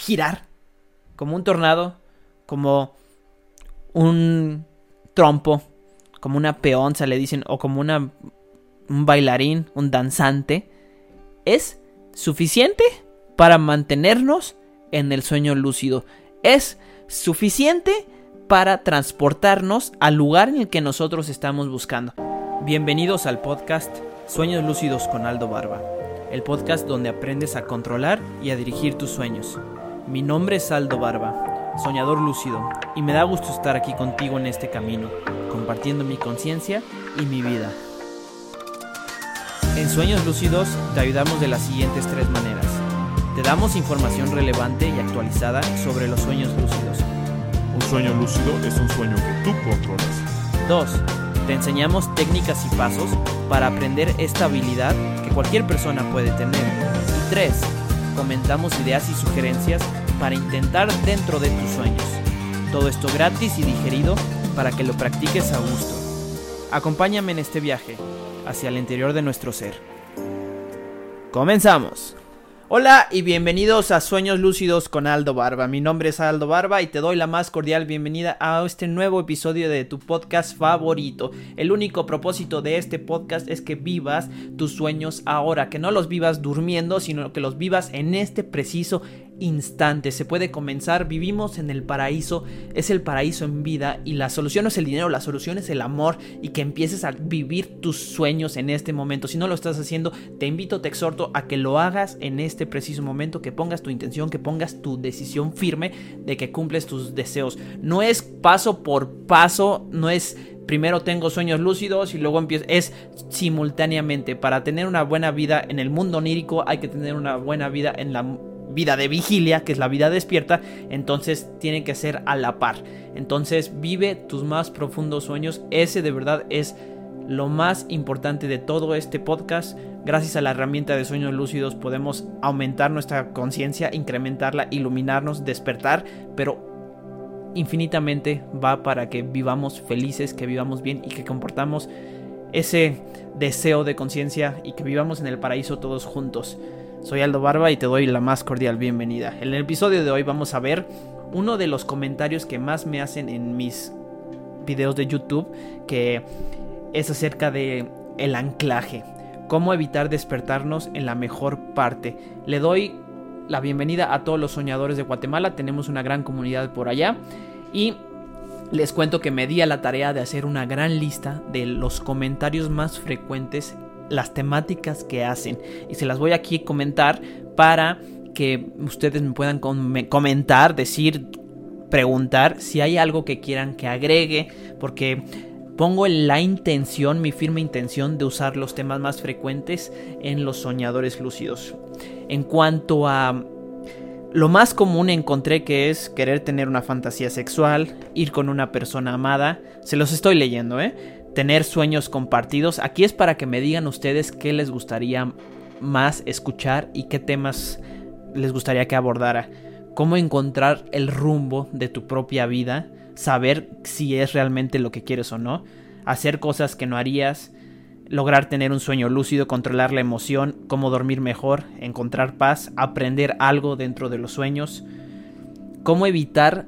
girar, como un tornado, como un trompo, como una peonza le dicen, o como una, un bailarín, un danzante, es suficiente para mantenernos en el sueño lúcido. Es suficiente para transportarnos al lugar en el que nosotros estamos buscando. Bienvenidos al podcast Sueños Lúcidos con Aldo Barba, el podcast donde aprendes a controlar y a dirigir tus sueños. Mi nombre es Aldo Barba, soñador lúcido, y me da gusto estar aquí contigo en este camino, compartiendo mi conciencia y mi vida. En Sueños Lúcidos te ayudamos de las siguientes tres maneras. Te damos información relevante y actualizada sobre los sueños lúcidos. Un sueño lúcido es un sueño que tú controlas. 2. Te enseñamos técnicas y pasos para aprender esta habilidad que cualquier persona puede tener. Y 3. Comentamos ideas y sugerencias para intentar dentro de tus sueños. Todo esto gratis y digerido para que lo practiques a gusto. Acompáñame en este viaje hacia el interior de nuestro ser. Comenzamos. Hola y bienvenidos a Sueños Lúcidos con Aldo Barba. Mi nombre es Aldo Barba y te doy la más cordial bienvenida a este nuevo episodio de tu podcast favorito. El único propósito de este podcast es que vivas tus sueños ahora, que no los vivas durmiendo, sino que los vivas en este preciso instante. Se puede comenzar, vivimos en el paraíso, es el paraíso en vida y la solución no es el dinero, la solución es el amor y que empieces a vivir tus sueños en este momento. Si no lo estás haciendo, te invito, te exhorto a que lo hagas en este preciso momento, que pongas tu intención, que pongas tu decisión firme de que cumples tus deseos. No es paso por paso, no es primero tengo sueños lúcidos y luego empiezo. Es simultáneamente. Para tener una buena vida en el mundo onírico hay que tener una buena vida en la vida de vigilia, que es la vida despierta, entonces tiene que ser a la par. Entonces vive tus más profundos sueños, ese de verdad es lo más importante de todo este podcast. Gracias a la herramienta de sueños lúcidos podemos aumentar nuestra conciencia, incrementarla, iluminarnos, despertar, pero infinitamente va para que vivamos felices, que vivamos bien y que comportamos ese deseo de conciencia y que vivamos en el paraíso todos juntos. Soy Aldo Barba y te doy la más cordial bienvenida. En el episodio de hoy vamos a ver uno de los comentarios que más me hacen en mis videos de YouTube, que es acerca de el anclaje, cómo evitar despertarnos en la mejor parte. Le doy la bienvenida a todos los soñadores de Guatemala, tenemos una gran comunidad por allá y les cuento que me di a la tarea de hacer una gran lista de los comentarios más frecuentes las temáticas que hacen. Y se las voy aquí a comentar para que ustedes me puedan comentar, decir, preguntar si hay algo que quieran que agregue, porque pongo la intención, mi firme intención de usar los temas más frecuentes en los soñadores lúcidos. En cuanto a lo más común encontré que es querer tener una fantasía sexual, ir con una persona amada, se los estoy leyendo, ¿eh? Tener sueños compartidos. Aquí es para que me digan ustedes qué les gustaría más escuchar y qué temas les gustaría que abordara. Cómo encontrar el rumbo de tu propia vida, saber si es realmente lo que quieres o no, hacer cosas que no harías, lograr tener un sueño lúcido, controlar la emoción, cómo dormir mejor, encontrar paz, aprender algo dentro de los sueños, cómo evitar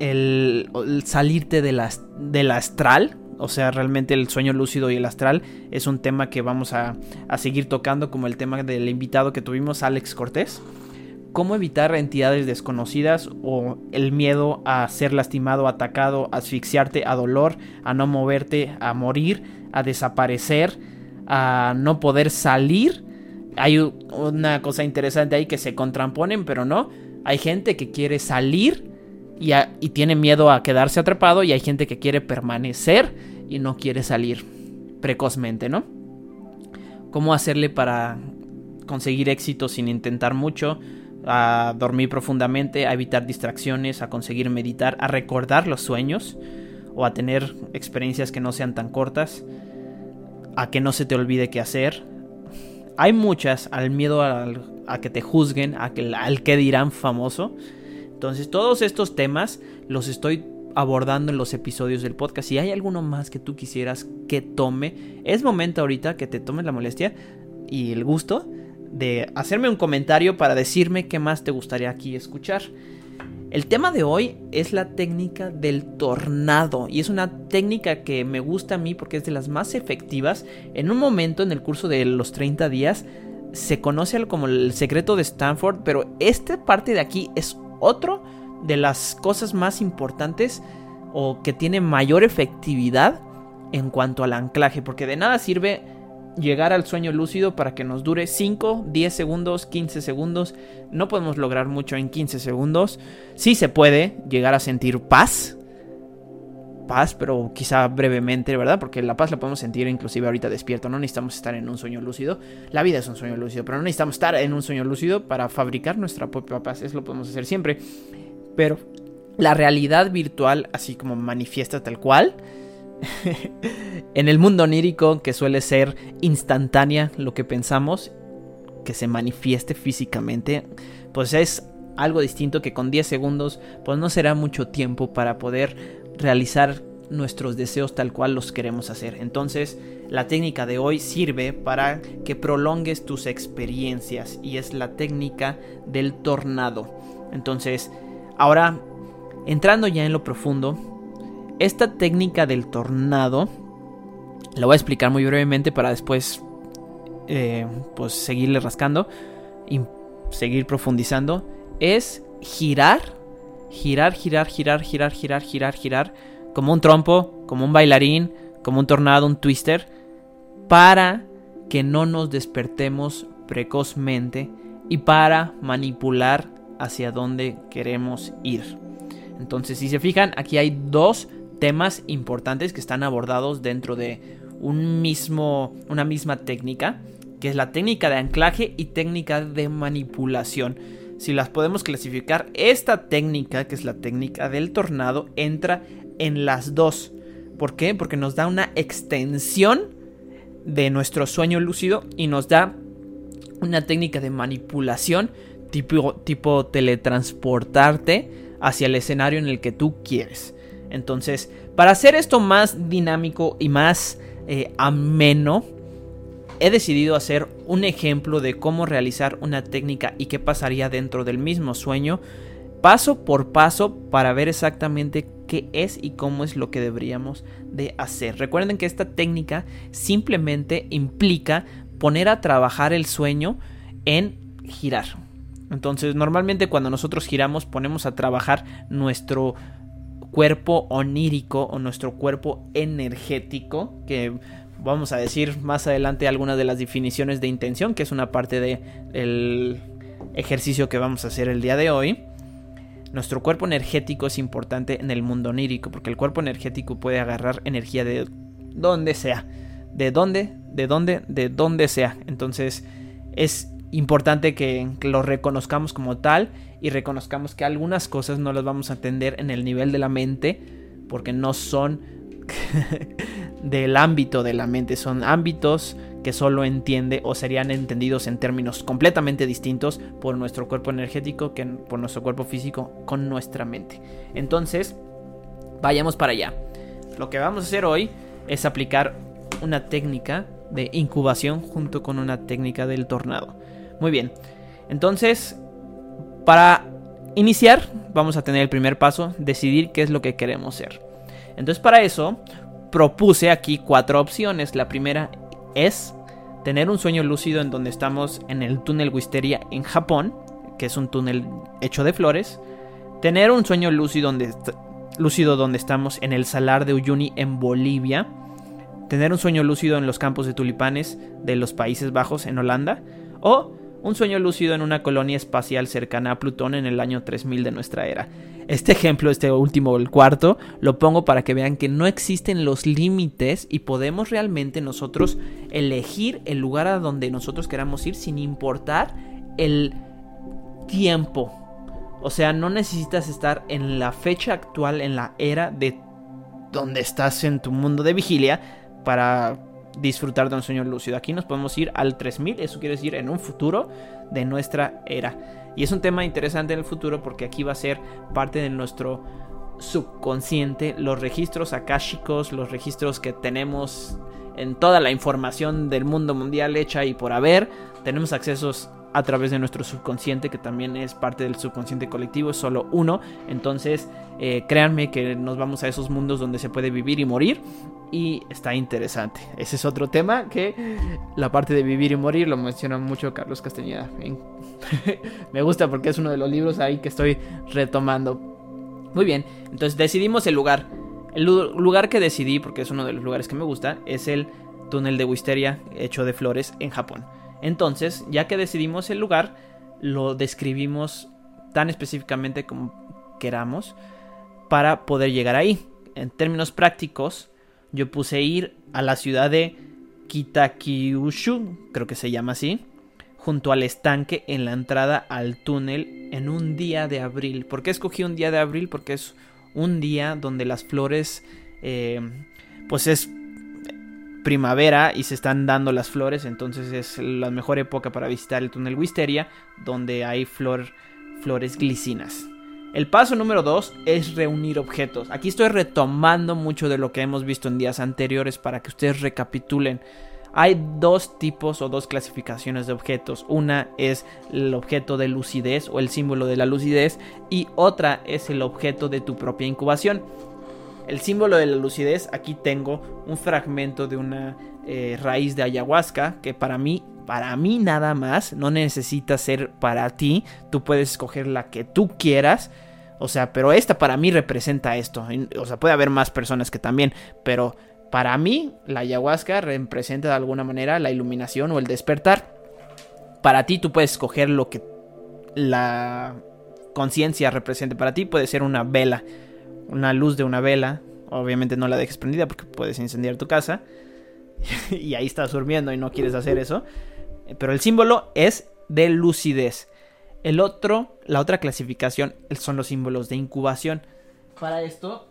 el, salirte de del astral, o sea, realmente el sueño lúcido y el astral es un tema que vamos a, seguir tocando como el tema del invitado que tuvimos, Alex Cortés. ¿Cómo evitar entidades desconocidas o el miedo a ser lastimado, atacado, asfixiarte, a dolor, a no moverte, a morir, a desaparecer, a no poder salir? Hay una cosa interesante ahí que se contraponen, pero no. Hay gente que quiere salir y, y tiene miedo a quedarse atrapado y hay gente que quiere permanecer y no quiere salir precozmente, ¿no? ¿Cómo hacerle para conseguir éxito sin intentar mucho? A dormir profundamente, a evitar distracciones, a conseguir meditar, a recordar los sueños o a tener experiencias que no sean tan cortas, a que no se te olvide qué hacer. Hay muchas, al miedo a que te juzguen, a que, al que dirán famoso. Entonces todos estos temas los estoy abordando en los episodios del podcast. Si hay alguno más que tú quisieras que tome, es momento ahorita que te tomes la molestia y el gusto de hacerme un comentario para decirme qué más te gustaría aquí escuchar. El tema de hoy es la técnica del tornado y es una técnica que me gusta a mí porque es de las más efectivas. En un momento en el curso de los 30 días se conoce como el secreto de Stanford, pero esta parte de aquí es otro de las cosas más importantes o que tiene mayor efectividad en cuanto al anclaje, porque de nada sirve llegar al sueño lúcido para que nos dure 5, 10 segundos, 15 segundos. No podemos lograr mucho en 15 segundos. Sí se puede llegar a sentir paz. Paz, pero quizá brevemente, ¿verdad? Porque la paz la podemos sentir inclusive ahorita despierto. No necesitamos estar en un sueño lúcido. La vida es un sueño lúcido, pero no necesitamos estar en un sueño lúcido para fabricar nuestra propia paz. Eso lo podemos hacer siempre. Pero la realidad virtual, así como manifiesta tal cual, en el mundo onírico, que suele ser instantánea lo que pensamos, que se manifieste físicamente, pues es algo distinto que con 10 segundos, pues no será mucho tiempo para poder realizar nuestros deseos tal cual los queremos hacer. Entonces, la técnica de hoy sirve para que prolongues tus experiencias y es la técnica del tornado. Entonces, ahora, entrando ya en lo profundo, esta técnica del tornado, la voy a explicar muy brevemente para después eh, pues seguirle rascando y seguir profundizando, es girar, girar, girar, girar, girar, girar, girar, girar, como un trompo, como un bailarín, como un tornado, un twister, para que no nos despertemos precozmente y para manipular hacia dónde queremos ir. Entonces, si se fijan, aquí hay dos temas importantes que están abordados dentro de un mismo, una misma técnica, que es la técnica de anclaje y técnica de manipulación. Si las podemos clasificar, esta técnica, que es la técnica del tornado, entra en las dos. ¿Por qué? Porque nos da una extensión de nuestro sueño lúcido y nos da una técnica de manipulación tipo, tipo teletransportarte hacia el escenario en el que tú quieres. Entonces, para hacer esto más dinámico y más eh, ameno, he decidido hacer un ejemplo de cómo realizar una técnica y qué pasaría dentro del mismo sueño, paso por paso, para ver exactamente qué es y cómo es lo que deberíamos de hacer. Recuerden que esta técnica simplemente implica poner a trabajar el sueño en girar. Entonces, normalmente cuando nosotros giramos ponemos a trabajar nuestro cuerpo onírico o nuestro cuerpo energético, que vamos a decir más adelante algunas de las definiciones de intención, que es una parte del ejercicio que vamos a hacer el día de hoy. Nuestro cuerpo energético es importante en el mundo onírico, porque el cuerpo energético puede agarrar energía de donde sea. De dónde, de dónde, de dónde sea. Entonces es importante que lo reconozcamos como tal y reconozcamos que algunas cosas no las vamos a entender en el nivel de la mente porque no son del ámbito de la mente, son ámbitos que solo entiende o serían entendidos en términos completamente distintos por nuestro cuerpo energético que por nuestro cuerpo físico con nuestra mente. Entonces, vayamos para allá. Lo que vamos a hacer hoy es aplicar una técnica de incubación junto con una técnica del tornado. Muy bien. Entonces, para iniciar, vamos a tener el primer paso, decidir qué es lo que queremos ser. Entonces para eso, propuse aquí cuatro opciones. La primera es tener un sueño lúcido en donde estamos en el túnel Wisteria en Japón, que es un túnel hecho de flores. Tener un sueño lúcido donde, lúcido donde estamos en el salar de Uyuni en Bolivia. Tener un sueño lúcido en los campos de tulipanes de los Países Bajos en Holanda. O un sueño lúcido en una colonia espacial cercana a Plutón en el año 3000 de nuestra era. Este ejemplo, este último, el cuarto, lo pongo para que vean que no existen los límites y podemos realmente nosotros elegir el lugar a donde nosotros queramos ir sin importar el tiempo. O sea, no necesitas estar en la fecha actual, en la era de donde estás en tu mundo de vigilia para disfrutar de un sueño lúcido. Aquí nos podemos ir al 3000, eso quiere decir en un futuro de nuestra era. Y es un tema interesante en el futuro porque aquí va a ser parte de nuestro subconsciente, los registros akáshicos, los registros que tenemos en toda la información del mundo mundial hecha y por haber. Tenemos accesos a través de nuestro subconsciente, que también es parte del subconsciente colectivo, es solo uno. Entonces, eh, créanme que nos vamos a esos mundos donde se puede vivir y morir. Y está interesante. Ese es otro tema que la parte de vivir y morir lo menciona mucho Carlos Castañeda. Me gusta porque es uno de los libros ahí que estoy retomando. Muy bien, entonces decidimos el lugar. El lugar que decidí, porque es uno de los lugares que me gusta, es el túnel de Wisteria hecho de flores en Japón. Entonces, ya que decidimos el lugar, lo describimos tan específicamente como queramos para poder llegar ahí. En términos prácticos, yo puse ir a la ciudad de Kitakyushu, creo que se llama así, junto al estanque en la entrada al túnel en un día de abril. ¿Por qué escogí un día de abril? Porque es un día donde las flores, eh, pues es primavera y se están dando las flores, entonces es la mejor época para visitar el túnel Wisteria, donde hay flor, flores glicinas. El paso número 2 es reunir objetos. Aquí estoy retomando mucho de lo que hemos visto en días anteriores para que ustedes recapitulen. Hay dos tipos o dos clasificaciones de objetos. Una es el objeto de lucidez o el símbolo de la lucidez y otra es el objeto de tu propia incubación. El símbolo de la lucidez, aquí tengo un fragmento de una eh, raíz de ayahuasca que para mí, para mí nada más, no necesita ser para ti, tú puedes escoger la que tú quieras. O sea, pero esta para mí representa esto. O sea, puede haber más personas que también, pero para mí la ayahuasca representa de alguna manera la iluminación o el despertar. Para ti tú puedes escoger lo que la conciencia represente para ti. Puede ser una vela una luz de una vela. Obviamente no la dejes prendida porque puedes incendiar tu casa. y ahí estás durmiendo y no quieres hacer eso. Pero el símbolo es de lucidez. El otro, la otra clasificación son los símbolos de incubación. Para esto,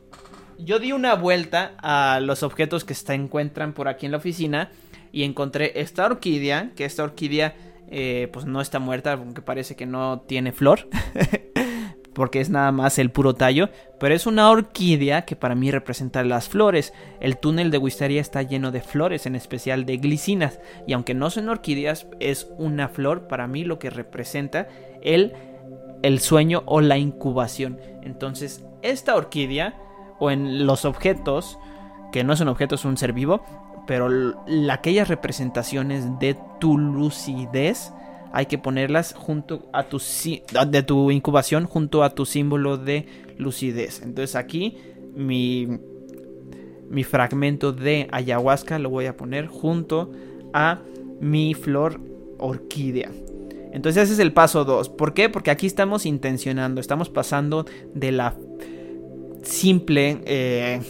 yo di una vuelta a los objetos que se encuentran por aquí en la oficina y encontré esta orquídea, que esta orquídea eh, pues no está muerta, aunque parece que no tiene flor. porque es nada más el puro tallo, pero es una orquídea que para mí representa las flores. El túnel de Wisteria está lleno de flores, en especial de glicinas, y aunque no son orquídeas, es una flor para mí lo que representa el, el sueño o la incubación. Entonces, esta orquídea, o en los objetos, que no son objetos, es un ser vivo, pero aquellas representaciones de tu lucidez, hay que ponerlas junto a tu de tu incubación junto a tu símbolo de lucidez. Entonces aquí mi mi fragmento de ayahuasca lo voy a poner junto a mi flor orquídea. Entonces ese es el paso 2. ¿Por qué? Porque aquí estamos intencionando, estamos pasando de la simple eh,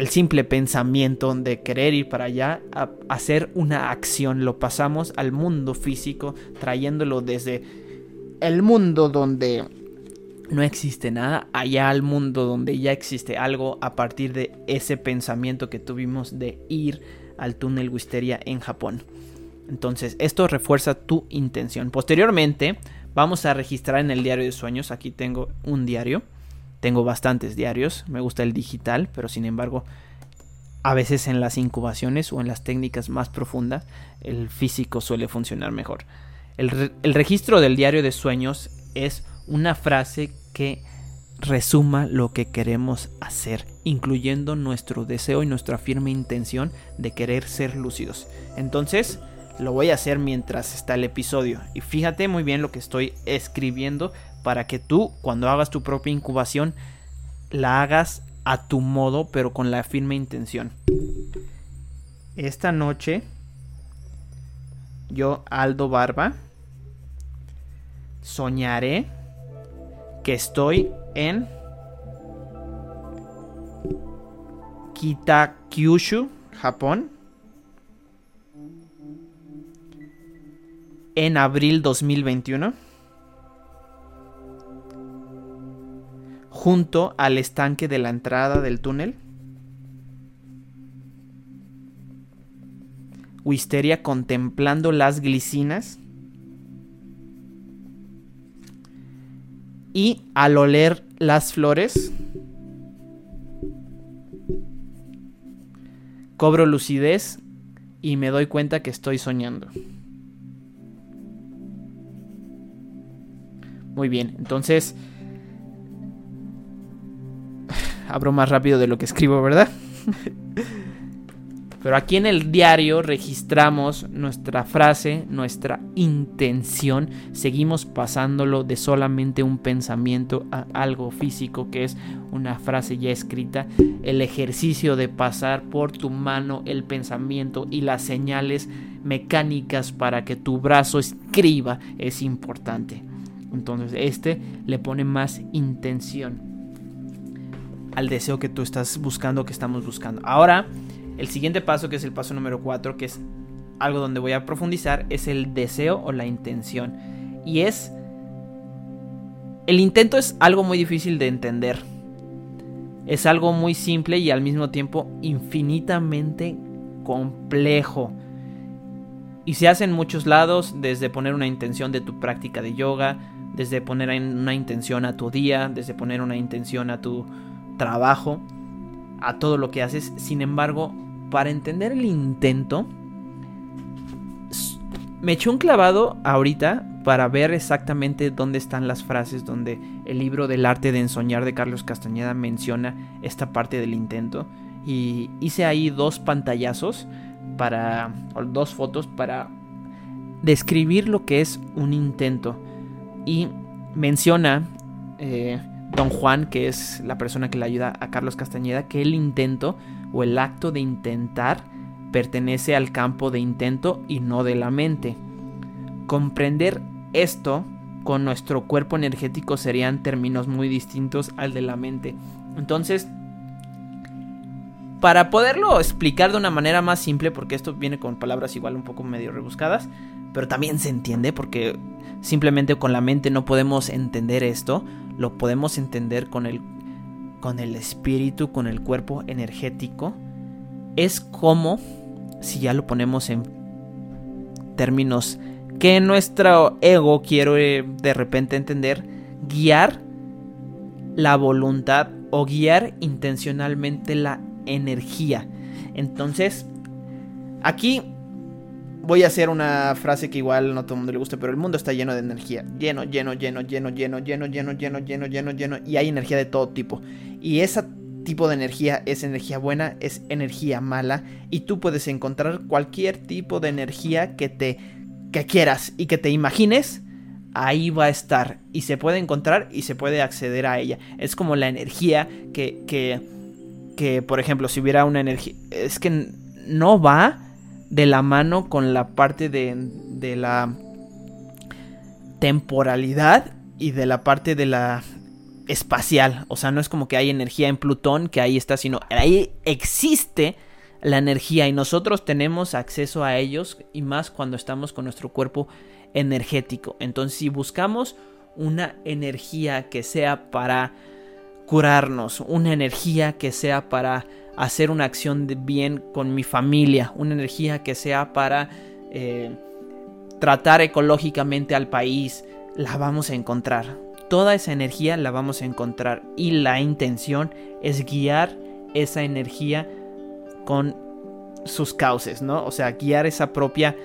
el simple pensamiento de querer ir para allá a hacer una acción. Lo pasamos al mundo físico, trayéndolo desde el mundo donde no existe nada, allá al mundo donde ya existe algo a partir de ese pensamiento que tuvimos de ir al túnel Wisteria en Japón. Entonces, esto refuerza tu intención. Posteriormente, vamos a registrar en el diario de sueños. Aquí tengo un diario tengo bastantes diarios, me gusta el digital, pero sin embargo, a veces en las incubaciones o en las técnicas más profundas, el físico suele funcionar mejor. El, registro del diario de sueños es una frase que resuma lo que queremos hacer, incluyendo nuestro deseo y nuestra firme intención de querer ser lúcidos. Entonces, lo voy a hacer mientras está el episodio. Y fíjate muy bien lo que estoy escribiendo para que tú, cuando hagas tu propia incubación, la hagas a tu modo, pero con la firme intención. Esta noche, yo, Aldo Barba, soñaré que estoy en Kitakyushu, Japón, en abril 2021 junto al estanque de la entrada del túnel. Wisteria contemplando las glicinas. Y al oler las flores, cobro lucidez y me doy cuenta que estoy soñando. Muy bien, entonces... Abro más rápido de lo que escribo, ¿verdad? Pero aquí en el diario registramos nuestra frase, nuestra intención, seguimos pasándolo de solamente un pensamiento a algo físico que es una frase ya escrita. El ejercicio de pasar por tu mano el pensamiento y las señales mecánicas para que tu brazo escriba es importante. Entonces este le pone más intención al deseo que tú estás buscando, que estamos buscando. Ahora el siguiente paso, que es el paso número 4, que es algo donde voy a profundizar, es el deseo o la intención. Y es... El intento es algo muy difícil de entender. Es algo muy simple y al mismo tiempo infinitamente complejo. Y se hace en muchos lados, desde poner una intención de tu práctica de yoga, desde poner una intención a tu día, desde poner una intención a tu trabajo, a todo lo que haces. Sin embargo, para entender el intento, me eché un clavado ahorita para ver exactamente dónde están las frases donde el libro del arte de ensoñar de Carlos Castañeda menciona esta parte del intento. Y hice ahí dos pantallazos para, dos fotos para describir lo que es un intento. Y menciona eh, Don Juan, que es la persona que le ayuda a Carlos Castañeda, que el intento o el acto de intentar pertenece al campo de intento y no de la mente. Comprender esto con nuestro cuerpo energético serían términos muy distintos al de la mente. Entonces, para poderlo explicar de una manera más simple, porque esto viene con palabras igual un poco medio rebuscadas, pero también se entiende porque simplemente con la mente no podemos entender esto, lo podemos entender con el con el espíritu, con el cuerpo energético, es como, si ya lo ponemos en términos que nuestro ego quiere de repente entender, guiar la voluntad o guiar intencionalmente la energía. Entonces, aquí voy a hacer una frase que igual no a todo el mundo le gusta, pero el mundo está lleno de energía. Lleno, lleno, lleno, lleno, lleno, lleno, lleno, lleno, lleno, lleno, lleno. Y hay energía de todo tipo. Y ese tipo de energía es energía buena, es energía mala. Y tú puedes encontrar cualquier tipo de energía que te que quieras y que te imagines. Ahí va a estar. Y se puede encontrar y se puede acceder a ella. Es como la energía que, que, que por ejemplo, si hubiera una energía... Es que no va de la mano con la parte de, de la temporalidad y de la parte de la espacial. O sea, no es como que hay energía en Plutón que ahí está, sino ahí existe la energía y nosotros tenemos acceso a ellos y más cuando estamos con nuestro cuerpo energético. Entonces, si buscamos una energía que sea para curarnos, una energía que sea para hacer una acción de bien con mi familia, una energía que sea para eh, tratar ecológicamente al país, la vamos a encontrar. Toda esa energía la vamos a encontrar y la intención es guiar esa energía con sus cauces, ¿no? O sea, guiar esa propia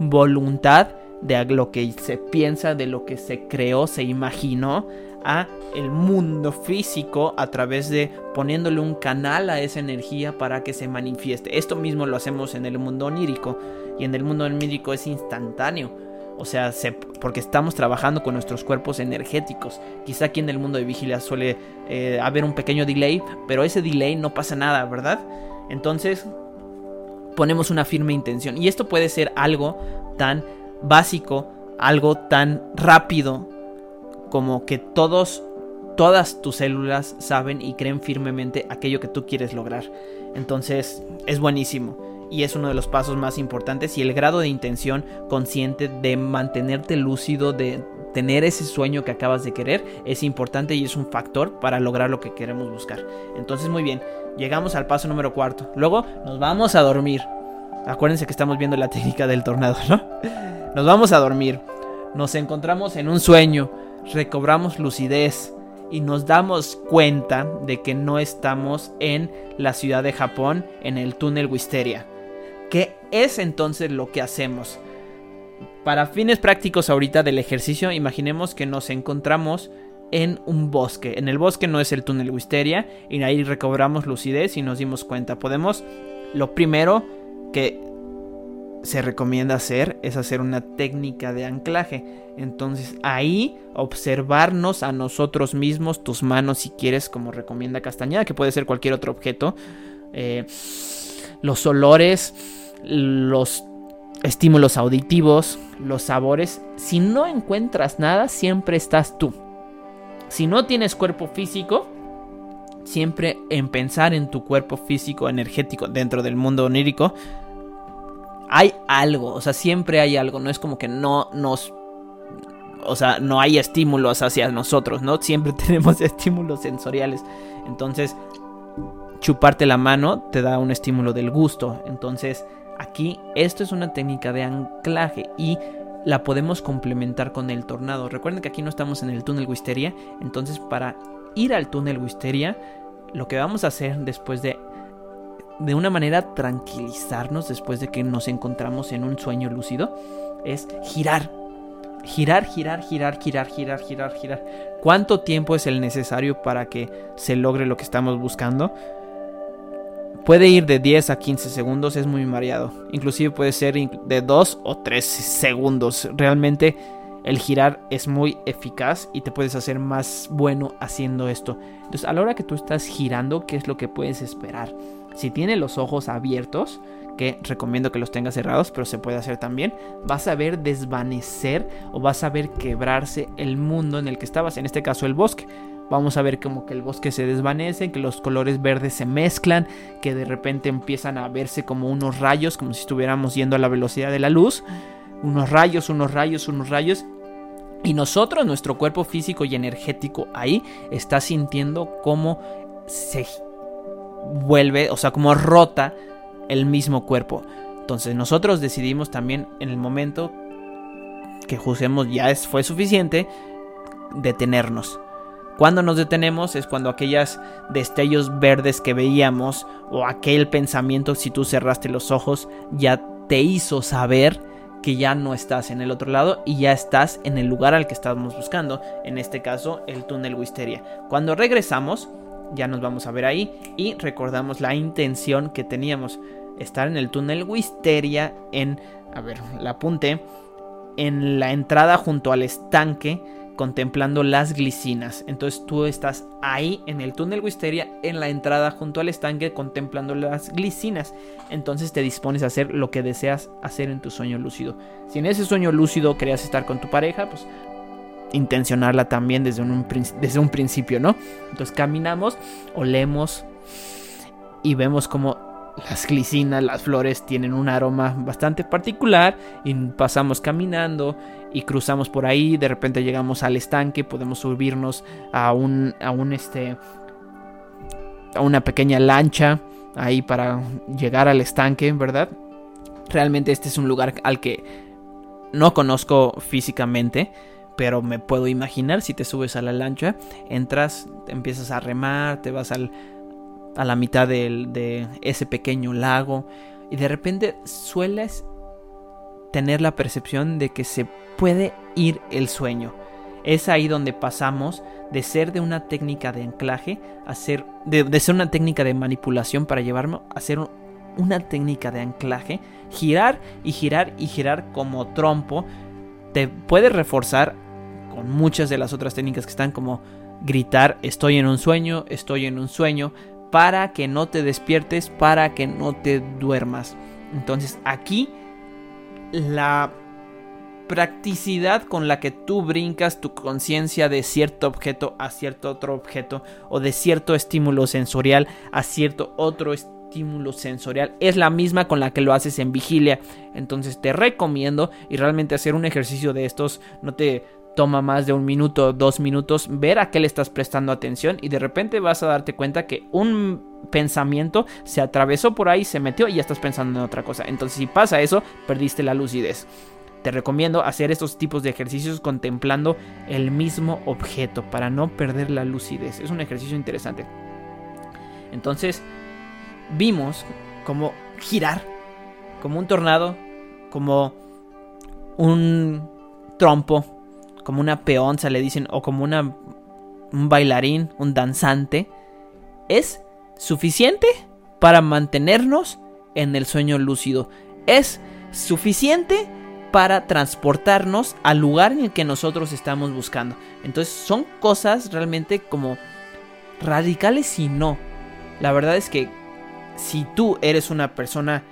voluntad de lo que se piensa, de lo que se creó, se imaginó, a el mundo físico a través de poniéndole un canal a esa energía para que se manifieste. Esto mismo lo hacemos en el mundo onírico y en el mundo onírico es instantáneo. O sea, porque estamos trabajando con nuestros cuerpos energéticos. Quizá aquí en el mundo de vigilia suele eh, haber un pequeño delay, pero ese delay no pasa nada, ¿verdad? Entonces, ponemos una firme intención. Y esto puede ser algo tan básico, algo tan rápido como que todos, todas tus células saben y creen firmemente aquello que tú quieres lograr. Entonces es buenísimo y es uno de los pasos más importantes y el grado de intención consciente de mantenerte lúcido, de tener ese sueño que acabas de querer, es importante y es un factor para lograr lo que queremos buscar. Entonces muy bien, llegamos al paso número cuarto. Luego nos vamos a dormir. Acuérdense que estamos viendo la técnica del tornado, ¿no? Nos vamos a dormir. Nos encontramos en un sueño recobramos lucidez y nos damos cuenta de que no estamos en la ciudad de Japón, en el túnel Wisteria. ¿Qué es entonces lo que hacemos? Para fines prácticos ahorita del ejercicio, imaginemos que nos encontramos en un bosque. En el bosque no es el túnel Wisteria y ahí recobramos lucidez y nos dimos cuenta. Podemos, lo primero que se recomienda hacer es hacer una técnica de anclaje. Entonces ahí observarnos a nosotros mismos, tus manos si quieres, como recomienda Castañeda, que puede ser cualquier otro objeto. Eh, los olores, los estímulos auditivos, los sabores. Si no encuentras nada, siempre estás tú. Si no tienes cuerpo físico, siempre en pensar en tu cuerpo físico energético dentro del mundo onírico, hay algo, o sea, siempre hay algo, no es como que no nos o sea, no hay estímulos hacia nosotros, ¿no? Siempre tenemos estímulos sensoriales. Entonces, chuparte la mano te da un estímulo del gusto. Entonces, aquí esto es una técnica de anclaje y la podemos complementar con el tornado. Recuerden que aquí no estamos en el túnel Wisteria, entonces para ir al túnel Wisteria, lo que vamos a hacer después de de una manera tranquilizarnos después de que nos encontramos en un sueño lúcido es girar. Girar, girar, girar, girar, girar, girar, girar. ¿Cuánto tiempo es el necesario para que se logre lo que estamos buscando? Puede ir de 10 a 15 segundos, es muy mareado. Inclusive puede ser de 2 o 3 segundos. Realmente el girar es muy eficaz y te puedes hacer más bueno haciendo esto. Entonces a la hora que tú estás girando, ¿qué es lo que puedes esperar? Si tiene los ojos abiertos, que recomiendo que los tengas cerrados, pero se puede hacer también, vas a ver desvanecer o vas a ver quebrarse el mundo en el que estabas, en este caso el bosque. Vamos a ver como que el bosque se desvanece, que los colores verdes se mezclan, que de repente empiezan a verse como unos rayos, como si estuviéramos yendo a la velocidad de la luz. Unos rayos, unos rayos, unos rayos. Y nosotros, nuestro cuerpo físico y energético ahí, está sintiendo cómo se vuelve, o sea, como rota el mismo cuerpo. Entonces nosotros decidimos también en el momento que juzguemos ya es, fue suficiente, detenernos. Cuando nos detenemos es cuando aquellos destellos verdes que veíamos o aquel pensamiento si tú cerraste los ojos ya te hizo saber que ya no estás en el otro lado y ya estás en el lugar al que estábamos buscando, en este caso el túnel Wisteria. Cuando regresamos, ya nos vamos a ver ahí y recordamos la intención que teníamos, estar en el túnel Wisteria en, a ver, la apunte, en la entrada junto al estanque contemplando las glicinas. Entonces tú estás ahí en el túnel Wisteria, en la entrada junto al estanque contemplando las glicinas. Entonces te dispones a hacer lo que deseas hacer en tu sueño lúcido. Si en ese sueño lúcido querías estar con tu pareja, pues intencionarla también desde un, desde un principio, ¿no? Entonces caminamos, olemos y vemos como las glicinas, las flores tienen un aroma bastante particular y pasamos caminando y cruzamos por ahí, de repente llegamos al estanque, podemos subirnos a un a un este a una pequeña lancha ahí para llegar al estanque, ¿verdad? Realmente este es un lugar al que no conozco físicamente, pero me puedo imaginar si te subes a la lancha, entras, empiezas a remar, te vas al, a la mitad de ese pequeño lago y de repente sueles tener la percepción de que se puede ir el sueño. Es ahí donde pasamos de ser de una técnica de anclaje a ser de, de ser una técnica de manipulación para llevarme a ser una técnica de anclaje, girar y girar y girar como trompo te puede reforzar con muchas de las otras técnicas que están como gritar estoy en un sueño, estoy en un sueño, para que no te despiertes, para que no te duermas. Entonces aquí la practicidad con la que tú brincas tu conciencia de cierto objeto a cierto otro objeto o de cierto estímulo sensorial a cierto otro estímulo sensorial es la misma con la que lo haces en vigilia. Entonces te recomiendo y realmente hacer un ejercicio de estos no te toma más de un minuto, dos minutos, ver a qué le estás prestando atención y de repente vas a darte cuenta que un pensamiento se atravesó por ahí, se metió y ya estás pensando en otra cosa. Entonces si pasa eso, perdiste la lucidez. te recomiendo hacer estos tipos de ejercicios contemplando el mismo objeto para no perder la lucidez. Es un ejercicio interesante. Entonces, vimos cómo girar como un tornado, como un trompo, como una peonza le dicen, o como una, un bailarín, un danzante, es suficiente para mantenernos en el sueño lúcido. Es suficiente para transportarnos al lugar en el que nosotros estamos buscando. Entonces son cosas realmente como radicales y no. La verdad es que si tú eres una persona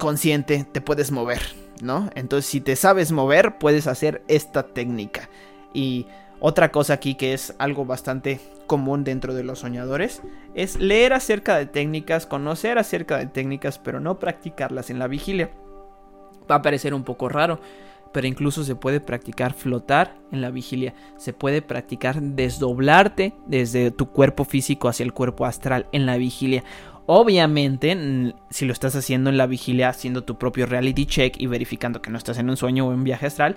consciente, te puedes mover, ¿no? Entonces si te sabes mover, puedes hacer esta técnica. Y otra cosa aquí que es algo bastante común dentro de los soñadores es leer acerca de técnicas, conocer acerca de técnicas, pero no practicarlas en la vigilia. Va a parecer un poco raro, pero incluso se puede practicar flotar en la vigilia, se puede practicar desdoblarte desde tu cuerpo físico hacia el cuerpo astral en la vigilia. Obviamente, si lo estás haciendo en la vigilia, haciendo tu propio reality check y verificando que no estás en un sueño o en un viaje astral,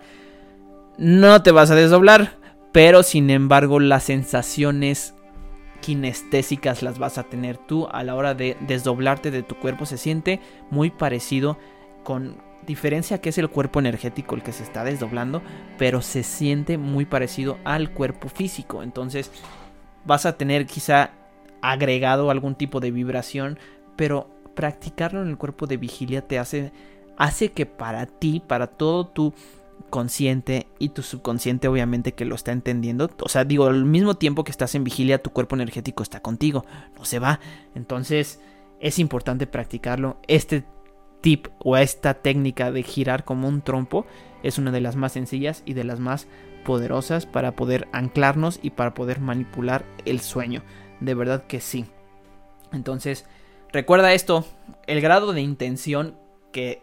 no te vas a desdoblar, pero sin embargo las sensaciones kinestésicas las vas a tener tú a la hora de desdoblarte de tu cuerpo. Se siente muy parecido con diferencia que es el cuerpo energético el que se está desdoblando, pero se siente muy parecido al cuerpo físico. Entonces vas a tener quizá agregado algún tipo de vibración, pero practicarlo en el cuerpo de vigilia te hace hace que para ti, para todo tu consciente y tu subconsciente obviamente que lo está entendiendo. O sea, digo, al mismo tiempo que estás en vigilia, tu cuerpo energético está contigo, no se va. Entonces es importante practicarlo. Este tip o esta técnica de girar como un trompo es una de las más sencillas y de las más poderosas para poder anclarnos y para poder manipular el sueño. De verdad que sí. Entonces, recuerda esto, el grado de intención que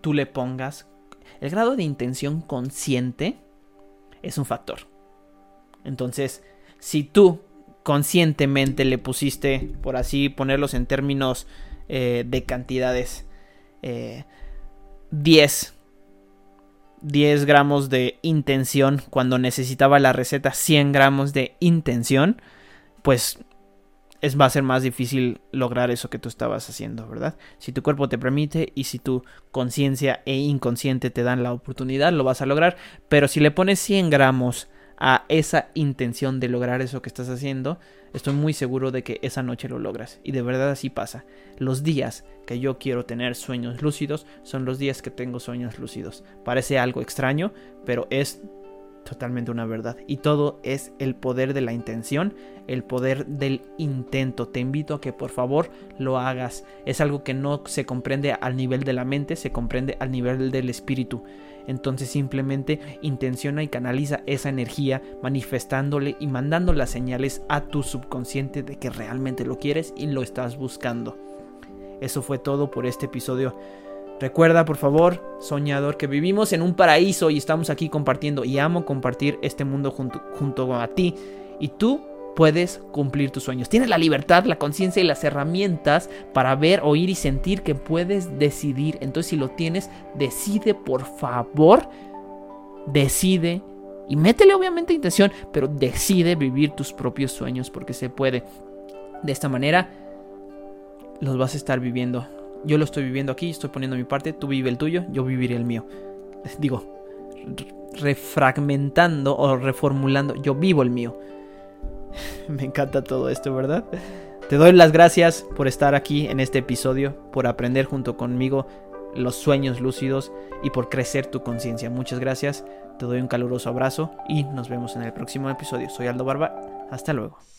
tú le pongas el grado de intención consciente es un factor. Entonces, si tú conscientemente le pusiste, por así ponerlos en términos eh, de cantidades, 10, eh, 10 gramos de intención cuando necesitaba la receta 100 gramos de intención, pues es, va a ser más difícil lograr eso que tú estabas haciendo, ¿verdad? Si tu cuerpo te permite y si tu conciencia e inconsciente te dan la oportunidad, lo vas a lograr. Pero si le pones 100 gramos a esa intención de lograr eso que estás haciendo, estoy muy seguro de que esa noche lo logras. Y de verdad así pasa. Los días que yo quiero tener sueños lúcidos son los días que tengo sueños lúcidos. Parece algo extraño, pero es totalmente una verdad. Y todo es el poder de la intención, el poder del intento. Te invito a que por favor lo hagas. Es algo que no se comprende al nivel de la mente, se comprende al nivel del espíritu. Entonces simplemente intenciona y canaliza esa energía manifestándole y mandando las señales a tu subconsciente de que realmente lo quieres y lo estás buscando. Eso fue todo por este episodio Recuerda, por favor, soñador, que vivimos en un paraíso y estamos aquí compartiendo y amo compartir este mundo junto, junto a ti. Y tú puedes cumplir tus sueños. Tienes la libertad, la conciencia y las herramientas para ver, oír y sentir que puedes decidir. Entonces, si lo tienes, decide, por favor, decide. Y métele obviamente intención, pero decide vivir tus propios sueños porque se puede. De esta manera, los vas a estar viviendo yo lo estoy viviendo aquí, estoy poniendo mi parte, tú vive el tuyo, yo viviré el mío. Digo, refragmentando o reformulando, yo vivo el mío. Me encanta todo esto, ¿verdad? Te doy las gracias por estar aquí en este episodio, por aprender junto conmigo los sueños lúcidos y por crecer tu conciencia. Muchas gracias, te doy un caluroso abrazo y nos vemos en el próximo episodio. Soy Aldo Barba, hasta luego.